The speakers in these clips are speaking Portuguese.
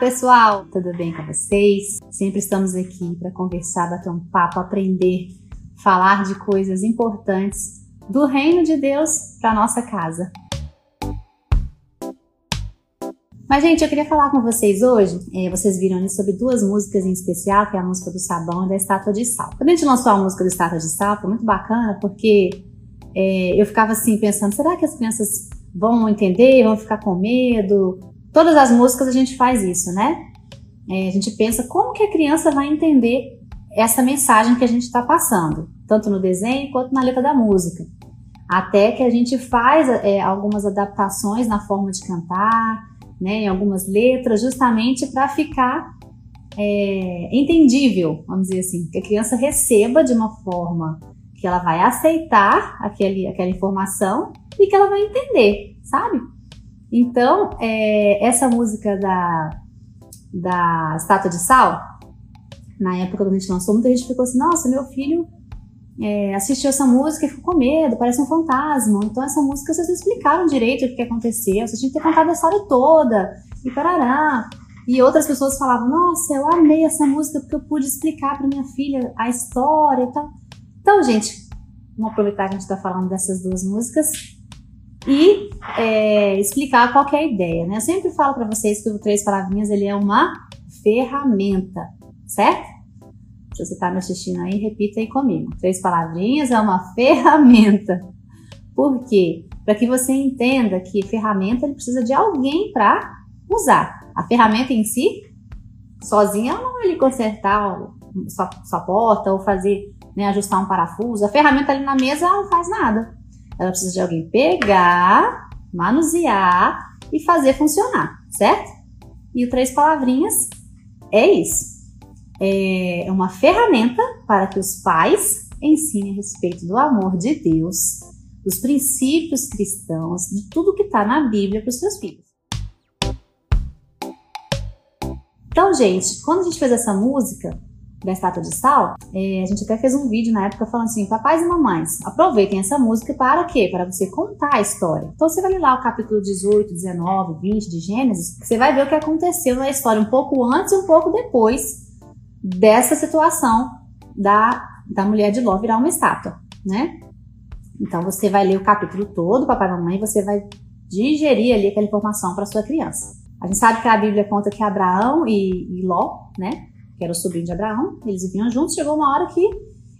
pessoal! Tudo bem com vocês? Sempre estamos aqui para conversar, bater um papo, aprender, falar de coisas importantes do reino de Deus para nossa casa. Mas, gente, eu queria falar com vocês hoje. É, vocês viram ali sobre duas músicas em especial, que é a música do sabão e da estátua de sal. Quando a gente lançou a música da estátua de sal, foi muito bacana, porque é, eu ficava assim pensando: será que as crianças vão entender, vão ficar com medo? Todas as músicas a gente faz isso, né? É, a gente pensa como que a criança vai entender essa mensagem que a gente está passando, tanto no desenho quanto na letra da música. Até que a gente faz é, algumas adaptações na forma de cantar, né, em algumas letras, justamente para ficar é, entendível, vamos dizer assim, que a criança receba de uma forma que ela vai aceitar aquele, aquela informação e que ela vai entender, sabe? Então, é, essa música da, da Estátua de Sal, na época quando a gente lançou, muita gente ficou assim: nossa, meu filho é, assistiu essa música e ficou com medo, parece um fantasma. Então, essa música vocês explicaram direito o que aconteceu, vocês tinham que ter contado a história toda, e parará. E outras pessoas falavam: Nossa, eu amei essa música porque eu pude explicar para minha filha a história e tal. Então, gente, vamos aproveitar que a gente está falando dessas duas músicas e é, explicar qual é a ideia. Né? Eu sempre falo para vocês que o Três Palavrinhas ele é uma ferramenta, certo? Se você está me assistindo aí, repita aí comigo. Três palavrinhas é uma ferramenta. Por quê? Para que você entenda que ferramenta ele precisa de alguém para usar. A ferramenta em si, sozinha, ela não vai consertar sua, sua porta ou fazer, né, ajustar um parafuso. A ferramenta ali na mesa não faz nada. Ela precisa de alguém pegar, manusear e fazer funcionar, certo? E o três palavrinhas é isso é uma ferramenta para que os pais ensinem a respeito do amor de Deus, dos princípios cristãos, de tudo que está na Bíblia para os seus filhos. Então, gente, quando a gente fez essa música da estátua de sal, é, a gente até fez um vídeo na época falando assim: papais e mamães, aproveitem essa música para quê? Para você contar a história. Então, você vai ler lá o capítulo 18, 19, 20 de Gênesis, você vai ver o que aconteceu na história um pouco antes e um pouco depois dessa situação da, da mulher de Ló virar uma estátua, né? Então você vai ler o capítulo todo, papai e mamãe, e você vai digerir ali aquela informação para sua criança. A gente sabe que a Bíblia conta que Abraão e, e Ló, né, que era o sobrinho de Abraão, eles viviam juntos. Chegou uma hora que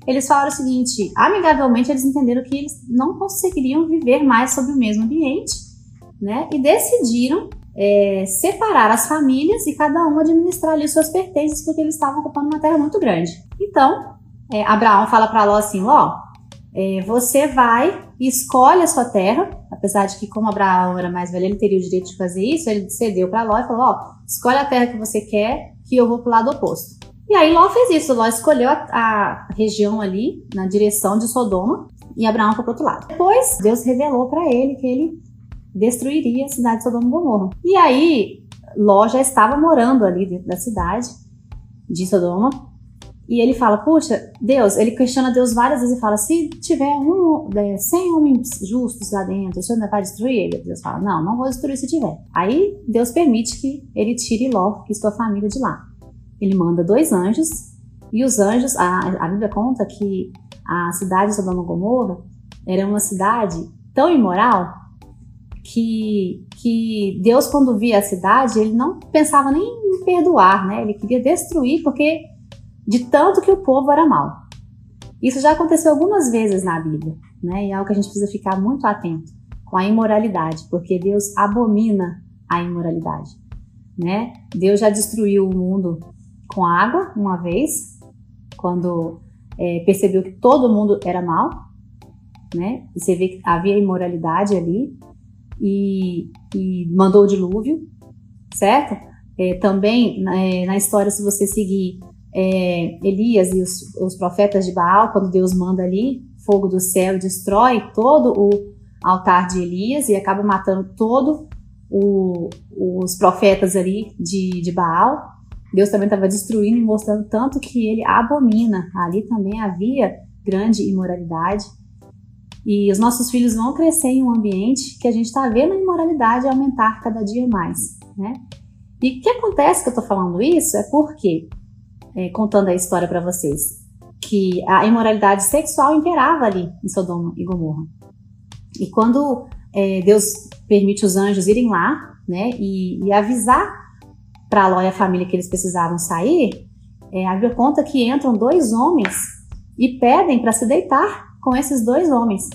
eles falaram o seguinte: amigavelmente eles entenderam que eles não conseguiriam viver mais sobre o mesmo ambiente, né, e decidiram é, separar as famílias e cada um administrar ali suas pertences, porque eles estavam ocupando uma terra muito grande. Então, é, Abraão fala para Ló assim: Ló, é, você vai e escolhe a sua terra, apesar de que, como Abraão era mais velho, ele teria o direito de fazer isso, ele cedeu para Ló e falou: Ó, escolhe a terra que você quer, que eu vou para o lado oposto. E aí Ló fez isso, Ló escolheu a, a região ali, na direção de Sodoma, e Abraão foi para outro lado. Depois, Deus revelou para ele que ele destruiria a cidade de Sodoma e Gomorra. E aí, Ló já estava morando ali dentro da cidade de Sodoma. E ele fala, puxa, Deus, ele questiona Deus várias vezes e fala, se tiver um, 100 é, homens justos lá dentro, o Senhor vai destruir ele? Deus fala, não, não vou destruir se tiver. Aí Deus permite que ele tire Ló e sua família de lá. Ele manda dois anjos, e os anjos, a, a Bíblia conta que a cidade de Sodoma e Gomorra era uma cidade tão imoral que, que Deus, quando via a cidade, ele não pensava nem em perdoar, né? Ele queria destruir porque de tanto que o povo era mau. Isso já aconteceu algumas vezes na Bíblia, né? E é algo que a gente precisa ficar muito atento com a imoralidade, porque Deus abomina a imoralidade, né? Deus já destruiu o mundo com água uma vez, quando é, percebeu que todo mundo era mau, né? E você vê que havia imoralidade ali e, e mandou o dilúvio, certo? É, também é, na história, se você seguir é, Elias e os, os, profetas de Baal, quando Deus manda ali fogo do céu destrói todo o altar de Elias e acaba matando todos os profetas ali de, de Baal. Deus também estava destruindo e mostrando tanto que ele abomina. Ali também havia grande imoralidade. E os nossos filhos vão crescer em um ambiente que a gente está vendo a imoralidade aumentar cada dia mais, né? E o que acontece que eu tô falando isso é porque, é, contando a história para vocês, que a imoralidade sexual imperava ali em Sodoma e Gomorra. E quando é, Deus permite os anjos irem lá, né, e, e avisar para Ló e a família que eles precisavam sair, é, a Bíblia conta que entram dois homens e pedem para se deitar com esses dois homens.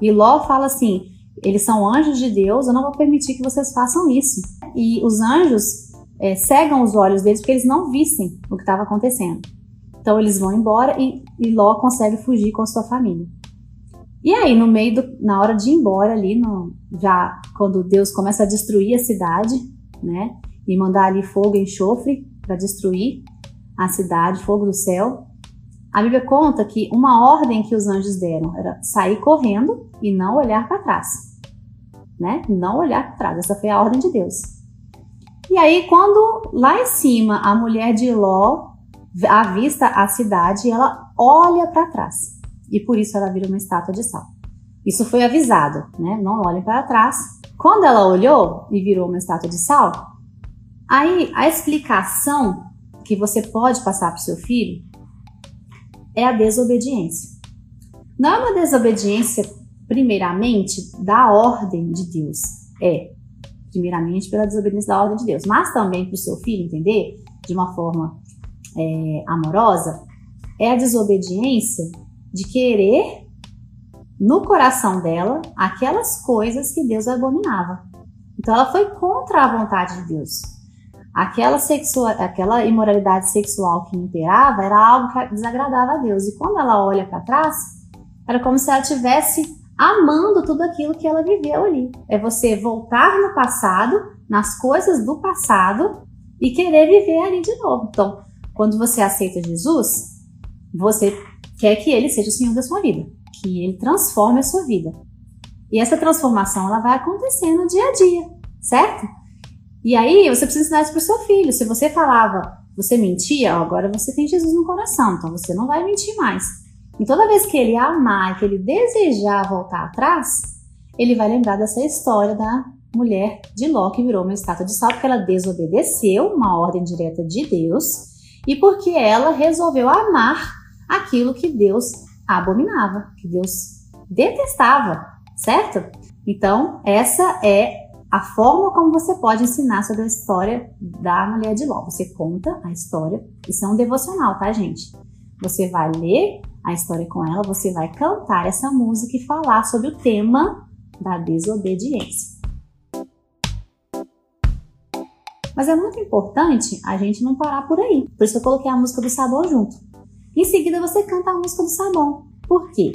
E Ló fala assim: eles são anjos de Deus, eu não vou permitir que vocês façam isso. E os anjos é, cegam os olhos deles porque eles não vissem o que estava acontecendo. Então eles vão embora e, e Ló consegue fugir com sua família. E aí, no meio do, na hora de ir embora ali, no, já quando Deus começa a destruir a cidade, né, e mandar ali fogo e enxofre para destruir a cidade, fogo do céu, a Bíblia conta que uma ordem que os anjos deram era sair correndo e não olhar para trás, né? Não olhar para trás. Essa foi a ordem de Deus. E aí, quando lá em cima a mulher de Ló avista a cidade, ela olha para trás e por isso ela vira uma estátua de sal. Isso foi avisado, né? Não olhem para trás. Quando ela olhou e virou uma estátua de sal, aí a explicação que você pode passar para o seu filho é a desobediência. Não é uma desobediência, primeiramente, da ordem de Deus. É, primeiramente, pela desobediência da ordem de Deus, mas também para o seu filho entender de uma forma é, amorosa, é a desobediência de querer no coração dela aquelas coisas que Deus abominava. Então ela foi contra a vontade de Deus. Aquela, sexua, aquela imoralidade sexual que imperava era algo que desagradava a Deus. E quando ela olha para trás, era como se ela tivesse amando tudo aquilo que ela viveu ali. É você voltar no passado, nas coisas do passado e querer viver ali de novo. Então, quando você aceita Jesus, você quer que ele seja o Senhor da sua vida, que ele transforme a sua vida. E essa transformação ela vai acontecer no dia a dia, certo? E aí você precisa ensinar isso para o seu filho. Se você falava, você mentia, agora você tem Jesus no coração, então você não vai mentir mais. E toda vez que ele amar, que ele desejar voltar atrás, ele vai lembrar dessa história da mulher de Ló que virou uma estátua de sal porque ela desobedeceu uma ordem direta de Deus e porque ela resolveu amar aquilo que Deus abominava, que Deus detestava, certo? Então, essa é a forma como você pode ensinar sobre a história da mulher de Ló. Você conta a história, isso é um devocional, tá, gente? Você vai ler a história com ela, você vai cantar essa música e falar sobre o tema da desobediência. Mas é muito importante a gente não parar por aí. Por isso eu coloquei a música do sabor junto. Em seguida, você canta a música do sabão. Por quê?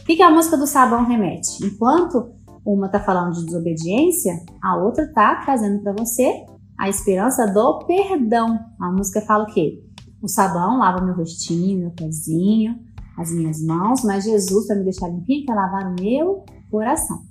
O que a música do sabão remete? Enquanto uma está falando de desobediência, a outra está trazendo para você a esperança do perdão. A música fala o quê? O sabão lava meu rostinho, meu pezinho, as minhas mãos, mas Jesus, para me deixar limpinho, quer lavar o meu coração.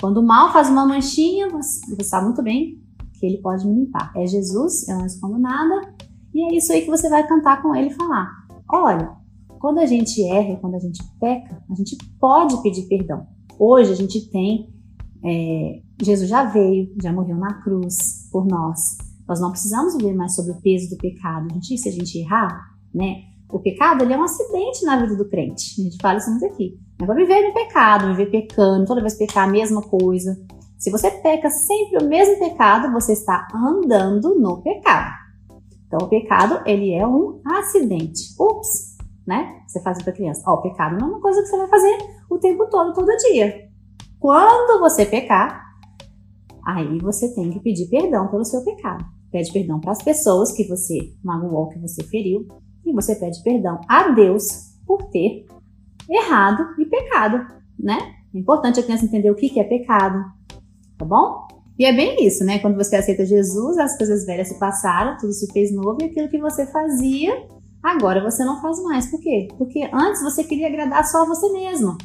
Quando o mal faz uma manchinha, você sabe muito bem que ele pode me limpar. É Jesus, eu não escondo nada, e é isso aí que você vai cantar com ele e falar. Olha, quando a gente erra, quando a gente peca, a gente pode pedir perdão. Hoje a gente tem, é, Jesus já veio, já morreu na cruz por nós. Nós não precisamos ver mais sobre o peso do pecado. A gente, se a gente errar, né? O pecado ele é um acidente na vida do crente. A gente fala isso muito aqui. Para viver no pecado, viver pecando, toda vez pecar a mesma coisa. Se você peca sempre o mesmo pecado, você está andando no pecado. Então, o pecado, ele é um acidente. Ups, né? Você faz para criança. Ó, o pecado não é uma coisa que você vai fazer o tempo todo, todo dia. Quando você pecar, aí você tem que pedir perdão pelo seu pecado. Pede perdão para as pessoas que você magoou, que você feriu, e você pede perdão a Deus por ter errado e pecado, né? É importante a criança entender o que é pecado, tá bom? E é bem isso, né? Quando você aceita Jesus, as coisas velhas se passaram, tudo se fez novo e aquilo que você fazia, agora você não faz mais. Por quê? Porque antes você queria agradar só a você mesmo.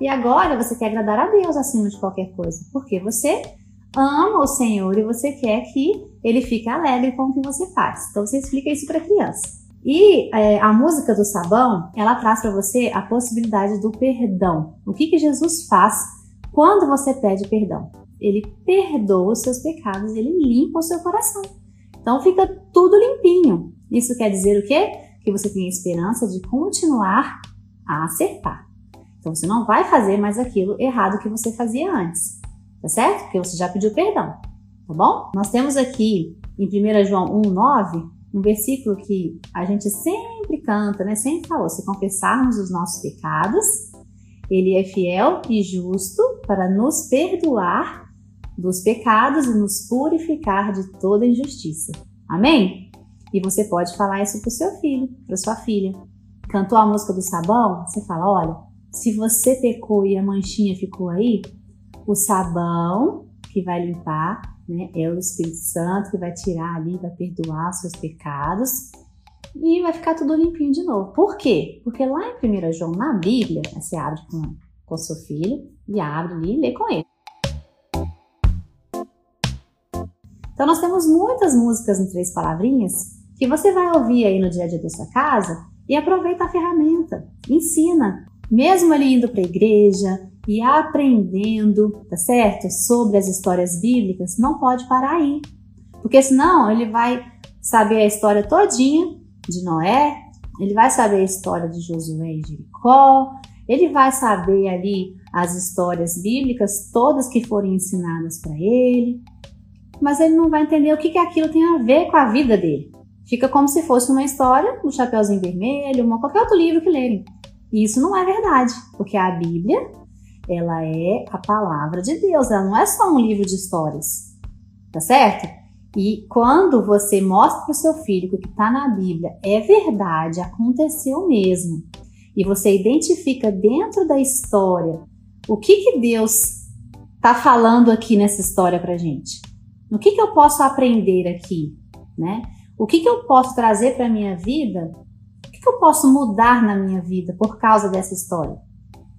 E agora você quer agradar a Deus acima de qualquer coisa. Porque você ama o Senhor e você quer que ele fique alegre com o que você faz. Então você explica isso para a criança. E é, a música do sabão, ela traz para você a possibilidade do perdão. O que, que Jesus faz quando você pede perdão? ele perdoa os seus pecados, ele limpa o seu coração. Então fica tudo limpinho. Isso quer dizer o quê? Que você tem a esperança de continuar a acertar. Então você não vai fazer mais aquilo errado que você fazia antes, tá certo? Porque você já pediu perdão, tá bom? Nós temos aqui em 1 João 1,9 um versículo que a gente sempre canta, né? Sempre falou: se confessarmos os nossos pecados, ele é fiel e justo para nos perdoar dos pecados e nos purificar de toda injustiça. Amém? E você pode falar isso para o seu filho, para sua filha. Cantou a música do sabão? Você fala: olha, se você pecou e a manchinha ficou aí, o sabão que vai limpar né, é o Espírito Santo que vai tirar ali, vai perdoar seus pecados e vai ficar tudo limpinho de novo. Por quê? Porque lá em 1 João, na Bíblia, você abre com, com seu filho e abre ali e lê com ele. Então nós temos muitas músicas em três palavrinhas que você vai ouvir aí no dia a dia da sua casa e aproveita a ferramenta, ensina. Mesmo ele indo para a igreja e aprendendo, tá certo? Sobre as histórias bíblicas, não pode parar aí. Porque senão ele vai saber a história todinha de Noé, ele vai saber a história de Josué e Jericó, ele vai saber ali as histórias bíblicas todas que forem ensinadas para ele, mas ele não vai entender o que, que aquilo tem a ver com a vida dele. Fica como se fosse uma história do Chapeuzinho Vermelho, uma, qualquer outro livro que lerem. E isso não é verdade, porque a Bíblia, ela é a palavra de Deus, ela não é só um livro de histórias, tá certo? E quando você mostra para o seu filho que o que está na Bíblia é verdade, aconteceu mesmo, e você identifica dentro da história o que, que Deus está falando aqui nessa história para gente, o que, que eu posso aprender aqui, né? O que, que eu posso trazer para minha vida? O que, que eu posso mudar na minha vida por causa dessa história?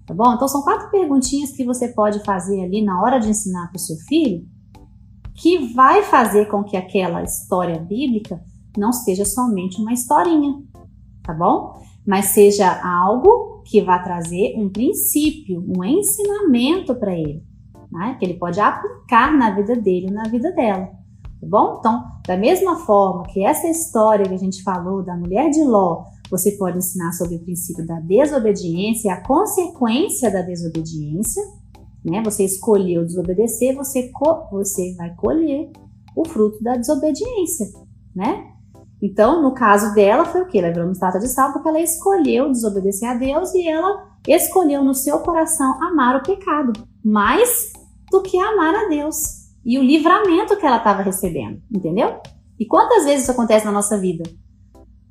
Tá bom? Então, são quatro perguntinhas que você pode fazer ali na hora de ensinar para o seu filho, que vai fazer com que aquela história bíblica não seja somente uma historinha, tá bom? Mas seja algo que vai trazer um princípio, um ensinamento para ele, né? Que ele pode aplicar na vida dele na vida dela tá bom? Então, da mesma forma que essa história que a gente falou da mulher de Ló, você pode ensinar sobre o princípio da desobediência a consequência da desobediência, né? Você escolheu desobedecer, você, você vai colher o fruto da desobediência, né? Então, no caso dela, foi o quê? Ela virou uma estátua de sal porque ela escolheu desobedecer a Deus e ela escolheu no seu coração amar o pecado mais do que amar a Deus e o livramento que ela estava recebendo, entendeu? E quantas vezes isso acontece na nossa vida?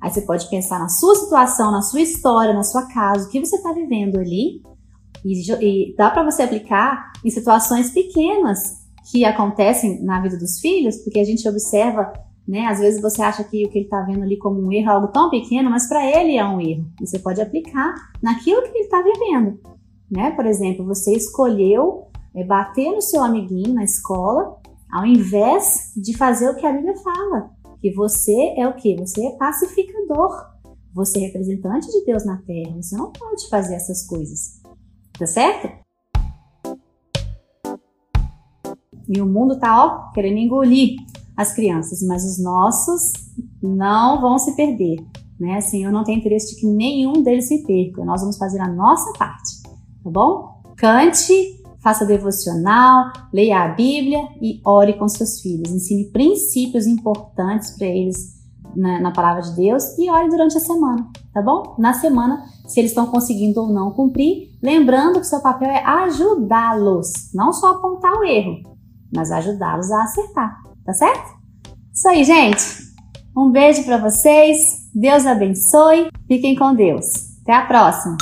Aí você pode pensar na sua situação, na sua história, na sua casa, o que você está vivendo ali, e, e dá para você aplicar em situações pequenas que acontecem na vida dos filhos, porque a gente observa, né? Às vezes você acha que o que ele está vendo ali como um erro é algo tão pequeno, mas para ele é um erro. E você pode aplicar naquilo que ele está vivendo, né? Por exemplo, você escolheu é bater no seu amiguinho na escola, ao invés de fazer o que a Bíblia fala, que você é o que? Você é pacificador. Você é representante de Deus na terra. Você não pode fazer essas coisas. Tá certo? E o mundo tá, ó, querendo engolir as crianças, mas os nossos não vão se perder, né? Assim, eu não tenho interesse de que nenhum deles se perca. Nós vamos fazer a nossa parte, tá bom? Cante faça devocional, leia a Bíblia e ore com seus filhos. Ensine princípios importantes para eles na, na, palavra de Deus e ore durante a semana, tá bom? Na semana, se eles estão conseguindo ou não cumprir, lembrando que seu papel é ajudá-los, não só apontar o erro, mas ajudá-los a acertar, tá certo? Isso aí, gente. Um beijo para vocês. Deus abençoe. Fiquem com Deus. Até a próxima.